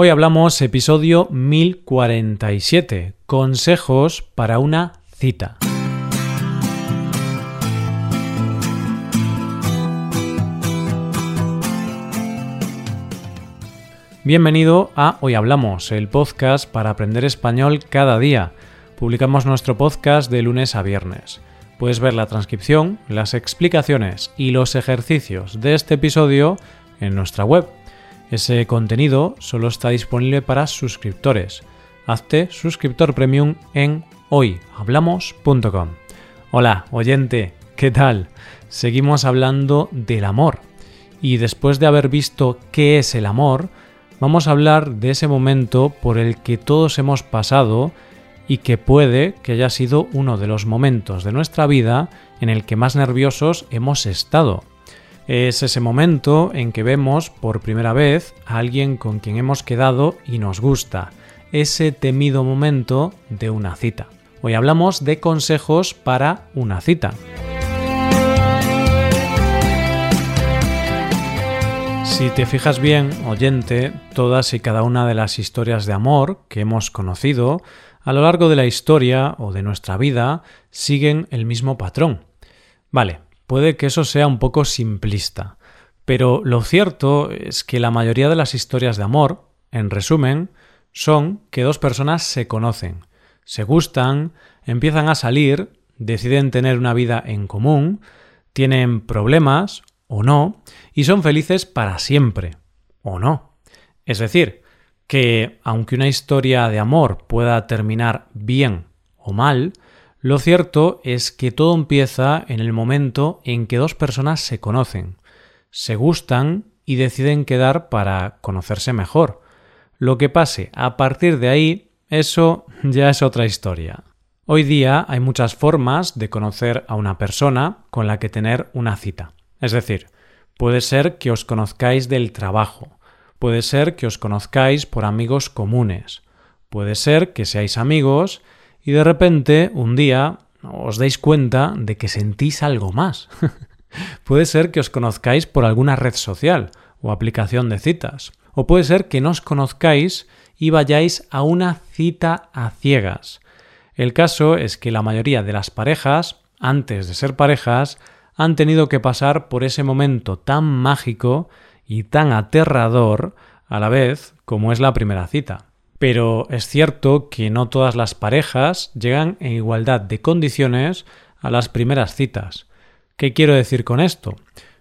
Hoy hablamos episodio 1047, consejos para una cita. Bienvenido a Hoy Hablamos, el podcast para aprender español cada día. Publicamos nuestro podcast de lunes a viernes. Puedes ver la transcripción, las explicaciones y los ejercicios de este episodio en nuestra web ese contenido solo está disponible para suscriptores. Hazte suscriptor premium en hoyhablamos.com. Hola, oyente, ¿qué tal? Seguimos hablando del amor. Y después de haber visto qué es el amor, vamos a hablar de ese momento por el que todos hemos pasado y que puede que haya sido uno de los momentos de nuestra vida en el que más nerviosos hemos estado. Es ese momento en que vemos por primera vez a alguien con quien hemos quedado y nos gusta, ese temido momento de una cita. Hoy hablamos de consejos para una cita. Si te fijas bien, oyente, todas y cada una de las historias de amor que hemos conocido a lo largo de la historia o de nuestra vida siguen el mismo patrón. Vale, Puede que eso sea un poco simplista, pero lo cierto es que la mayoría de las historias de amor, en resumen, son que dos personas se conocen, se gustan, empiezan a salir, deciden tener una vida en común, tienen problemas o no, y son felices para siempre o no. Es decir, que aunque una historia de amor pueda terminar bien o mal, lo cierto es que todo empieza en el momento en que dos personas se conocen, se gustan y deciden quedar para conocerse mejor. Lo que pase a partir de ahí, eso ya es otra historia. Hoy día hay muchas formas de conocer a una persona con la que tener una cita. Es decir, puede ser que os conozcáis del trabajo, puede ser que os conozcáis por amigos comunes, puede ser que seáis amigos y de repente un día os dais cuenta de que sentís algo más. puede ser que os conozcáis por alguna red social o aplicación de citas, o puede ser que no os conozcáis y vayáis a una cita a ciegas. El caso es que la mayoría de las parejas, antes de ser parejas, han tenido que pasar por ese momento tan mágico y tan aterrador a la vez como es la primera cita. Pero es cierto que no todas las parejas llegan en igualdad de condiciones a las primeras citas. ¿Qué quiero decir con esto?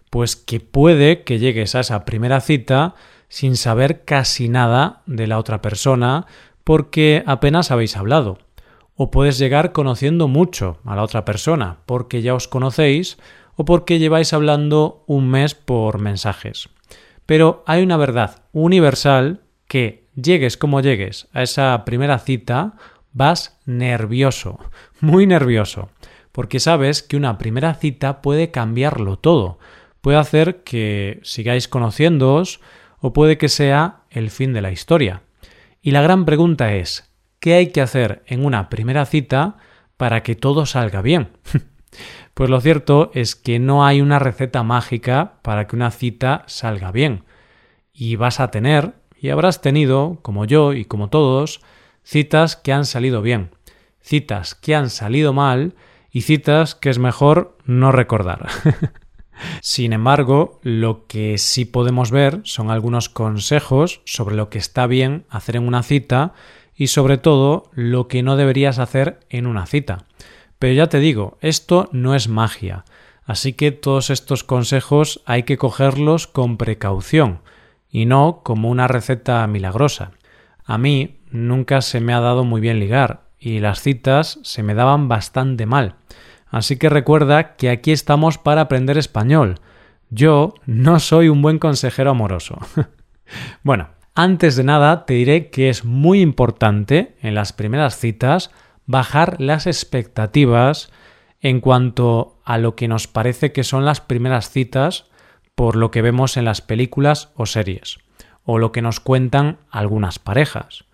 Pues que puede que llegues a esa primera cita sin saber casi nada de la otra persona porque apenas habéis hablado. O puedes llegar conociendo mucho a la otra persona porque ya os conocéis o porque lleváis hablando un mes por mensajes. Pero hay una verdad universal que llegues como llegues a esa primera cita, vas nervioso, muy nervioso, porque sabes que una primera cita puede cambiarlo todo, puede hacer que sigáis conociéndoos o puede que sea el fin de la historia. Y la gran pregunta es, ¿qué hay que hacer en una primera cita para que todo salga bien? pues lo cierto es que no hay una receta mágica para que una cita salga bien. Y vas a tener y habrás tenido, como yo y como todos, citas que han salido bien, citas que han salido mal y citas que es mejor no recordar. Sin embargo, lo que sí podemos ver son algunos consejos sobre lo que está bien hacer en una cita y sobre todo lo que no deberías hacer en una cita. Pero ya te digo, esto no es magia, así que todos estos consejos hay que cogerlos con precaución y no como una receta milagrosa. A mí nunca se me ha dado muy bien ligar y las citas se me daban bastante mal. Así que recuerda que aquí estamos para aprender español. Yo no soy un buen consejero amoroso. bueno, antes de nada te diré que es muy importante en las primeras citas bajar las expectativas en cuanto a lo que nos parece que son las primeras citas por lo que vemos en las películas o series, o lo que nos cuentan algunas parejas.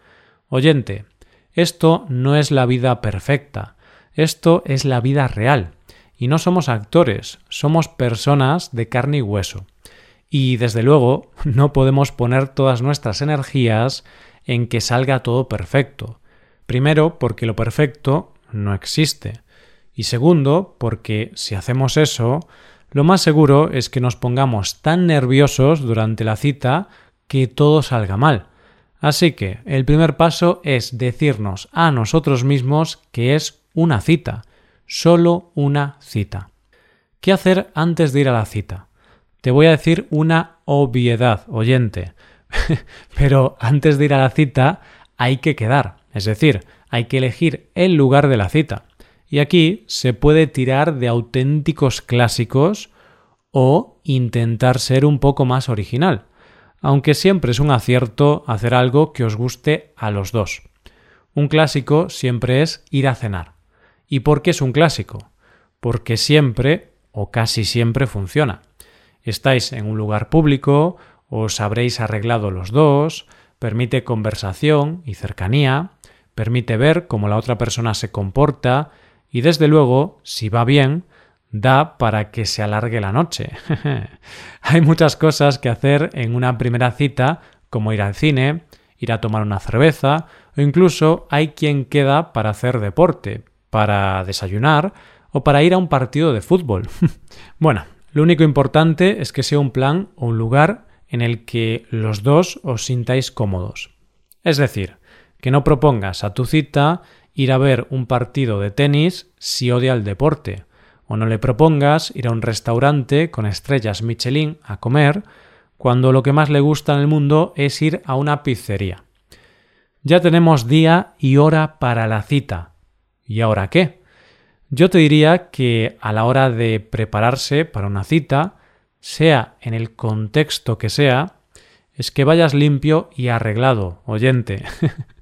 Oyente, esto no es la vida perfecta, esto es la vida real, y no somos actores, somos personas de carne y hueso. Y desde luego no podemos poner todas nuestras energías en que salga todo perfecto. Primero, porque lo perfecto no existe. Y segundo, porque si hacemos eso, lo más seguro es que nos pongamos tan nerviosos durante la cita que todo salga mal. Así que el primer paso es decirnos a nosotros mismos que es una cita, solo una cita. ¿Qué hacer antes de ir a la cita? Te voy a decir una obviedad, oyente. Pero antes de ir a la cita hay que quedar, es decir, hay que elegir el lugar de la cita. Y aquí se puede tirar de auténticos clásicos o intentar ser un poco más original, aunque siempre es un acierto hacer algo que os guste a los dos. Un clásico siempre es ir a cenar. ¿Y por qué es un clásico? Porque siempre o casi siempre funciona. Estáis en un lugar público, os habréis arreglado los dos, permite conversación y cercanía, permite ver cómo la otra persona se comporta y desde luego, si va bien, da para que se alargue la noche. Hay muchas cosas que hacer en una primera cita, como ir al cine, ir a tomar una cerveza, o incluso hay quien queda para hacer deporte, para desayunar o para ir a un partido de fútbol. bueno, lo único importante es que sea un plan o un lugar en el que los dos os sintáis cómodos. Es decir, que no propongas a tu cita ir a ver un partido de tenis si odia el deporte, o no le propongas ir a un restaurante con estrellas Michelin a comer cuando lo que más le gusta en el mundo es ir a una pizzería. Ya tenemos día y hora para la cita. ¿Y ahora qué? Yo te diría que a la hora de prepararse para una cita, sea en el contexto que sea, es que vayas limpio y arreglado, oyente.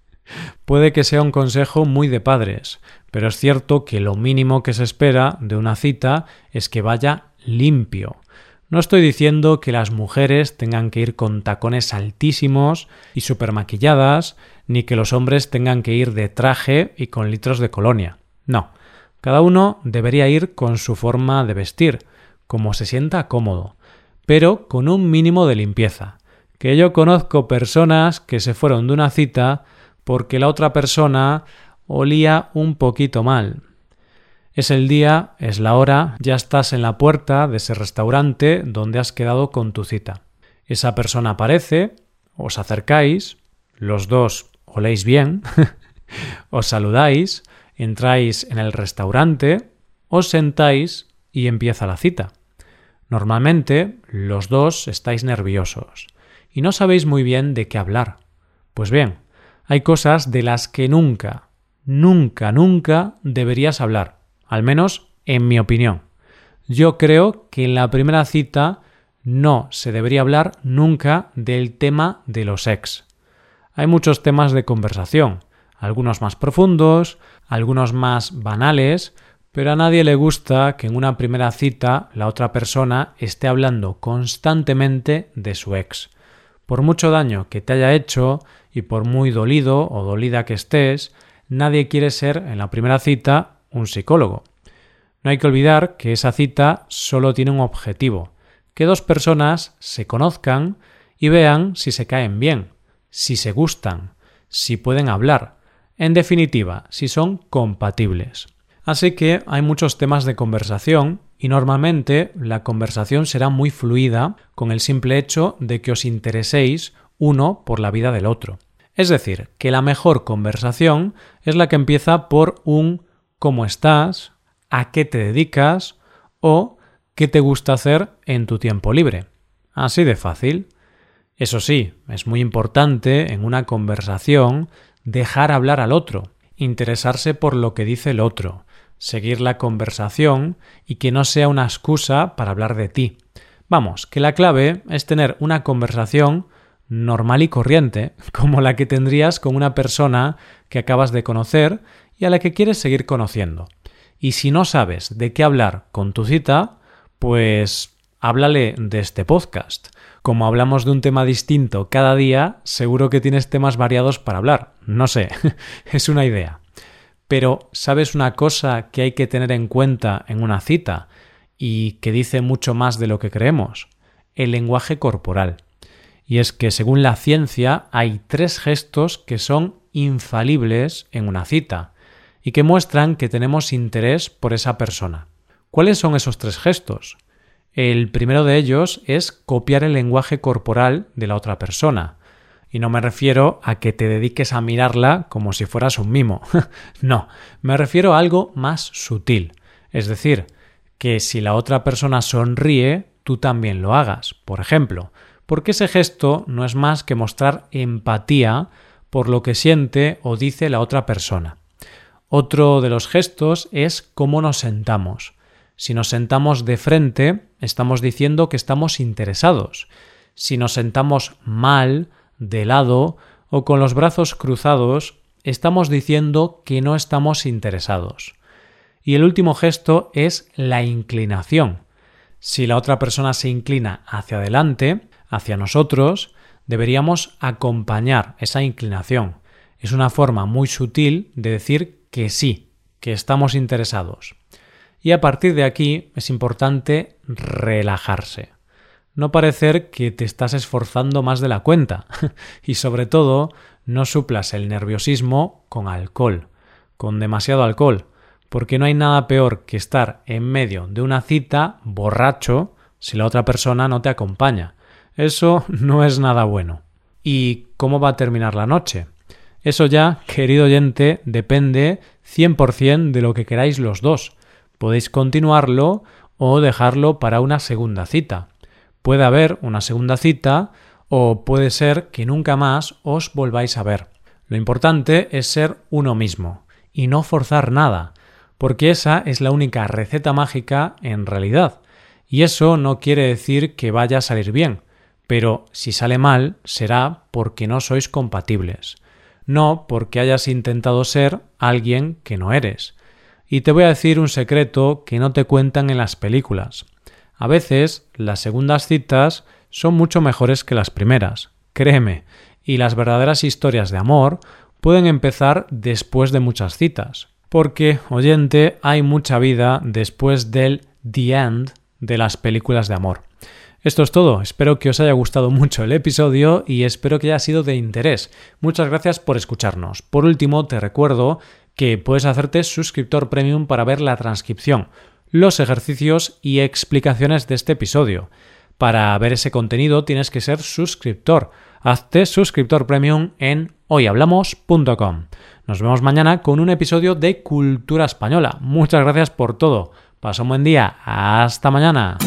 Puede que sea un consejo muy de padres, pero es cierto que lo mínimo que se espera de una cita es que vaya limpio. No estoy diciendo que las mujeres tengan que ir con tacones altísimos y super maquilladas, ni que los hombres tengan que ir de traje y con litros de colonia. No, cada uno debería ir con su forma de vestir, como se sienta cómodo, pero con un mínimo de limpieza. Que yo conozco personas que se fueron de una cita porque la otra persona olía un poquito mal. Es el día, es la hora, ya estás en la puerta de ese restaurante donde has quedado con tu cita. Esa persona aparece, os acercáis, los dos oléis bien, os saludáis, entráis en el restaurante, os sentáis y empieza la cita. Normalmente los dos estáis nerviosos y no sabéis muy bien de qué hablar. Pues bien, hay cosas de las que nunca, nunca, nunca deberías hablar, al menos en mi opinión. Yo creo que en la primera cita no se debería hablar nunca del tema de los ex. Hay muchos temas de conversación, algunos más profundos, algunos más banales, pero a nadie le gusta que en una primera cita la otra persona esté hablando constantemente de su ex. Por mucho daño que te haya hecho y por muy dolido o dolida que estés, nadie quiere ser en la primera cita un psicólogo. No hay que olvidar que esa cita solo tiene un objetivo, que dos personas se conozcan y vean si se caen bien, si se gustan, si pueden hablar, en definitiva, si son compatibles. Así que hay muchos temas de conversación y normalmente la conversación será muy fluida con el simple hecho de que os intereséis uno por la vida del otro. Es decir, que la mejor conversación es la que empieza por un ¿cómo estás? ¿A qué te dedicas? o ¿qué te gusta hacer en tu tiempo libre? Así de fácil. Eso sí, es muy importante en una conversación dejar hablar al otro, interesarse por lo que dice el otro, seguir la conversación y que no sea una excusa para hablar de ti. Vamos, que la clave es tener una conversación normal y corriente, como la que tendrías con una persona que acabas de conocer y a la que quieres seguir conociendo. Y si no sabes de qué hablar con tu cita, pues háblale de este podcast. Como hablamos de un tema distinto cada día, seguro que tienes temas variados para hablar. No sé, es una idea. Pero ¿sabes una cosa que hay que tener en cuenta en una cita y que dice mucho más de lo que creemos? el lenguaje corporal. Y es que según la ciencia hay tres gestos que son infalibles en una cita y que muestran que tenemos interés por esa persona. ¿Cuáles son esos tres gestos? El primero de ellos es copiar el lenguaje corporal de la otra persona. Y no me refiero a que te dediques a mirarla como si fueras un mimo. no, me refiero a algo más sutil. Es decir, que si la otra persona sonríe, tú también lo hagas. Por ejemplo, porque ese gesto no es más que mostrar empatía por lo que siente o dice la otra persona. Otro de los gestos es cómo nos sentamos. Si nos sentamos de frente, estamos diciendo que estamos interesados. Si nos sentamos mal, de lado o con los brazos cruzados, estamos diciendo que no estamos interesados. Y el último gesto es la inclinación. Si la otra persona se inclina hacia adelante, hacia nosotros, deberíamos acompañar esa inclinación. Es una forma muy sutil de decir que sí, que estamos interesados. Y a partir de aquí es importante relajarse. No parecer que te estás esforzando más de la cuenta. y sobre todo, no suplas el nerviosismo con alcohol, con demasiado alcohol, porque no hay nada peor que estar en medio de una cita borracho si la otra persona no te acompaña. Eso no es nada bueno. ¿Y cómo va a terminar la noche? Eso ya, querido oyente, depende 100% de lo que queráis los dos. Podéis continuarlo o dejarlo para una segunda cita. Puede haber una segunda cita o puede ser que nunca más os volváis a ver. Lo importante es ser uno mismo y no forzar nada, porque esa es la única receta mágica en realidad. Y eso no quiere decir que vaya a salir bien, pero si sale mal será porque no sois compatibles, no porque hayas intentado ser alguien que no eres. Y te voy a decir un secreto que no te cuentan en las películas. A veces las segundas citas son mucho mejores que las primeras, créeme, y las verdaderas historias de amor pueden empezar después de muchas citas, porque, oyente, hay mucha vida después del the end de las películas de amor. Esto es todo, espero que os haya gustado mucho el episodio y espero que haya sido de interés. Muchas gracias por escucharnos. Por último, te recuerdo que puedes hacerte suscriptor premium para ver la transcripción, los ejercicios y explicaciones de este episodio. Para ver ese contenido tienes que ser suscriptor. Hazte suscriptor premium en hoyhablamos.com. Nos vemos mañana con un episodio de Cultura Española. Muchas gracias por todo. Pasa un buen día. Hasta mañana.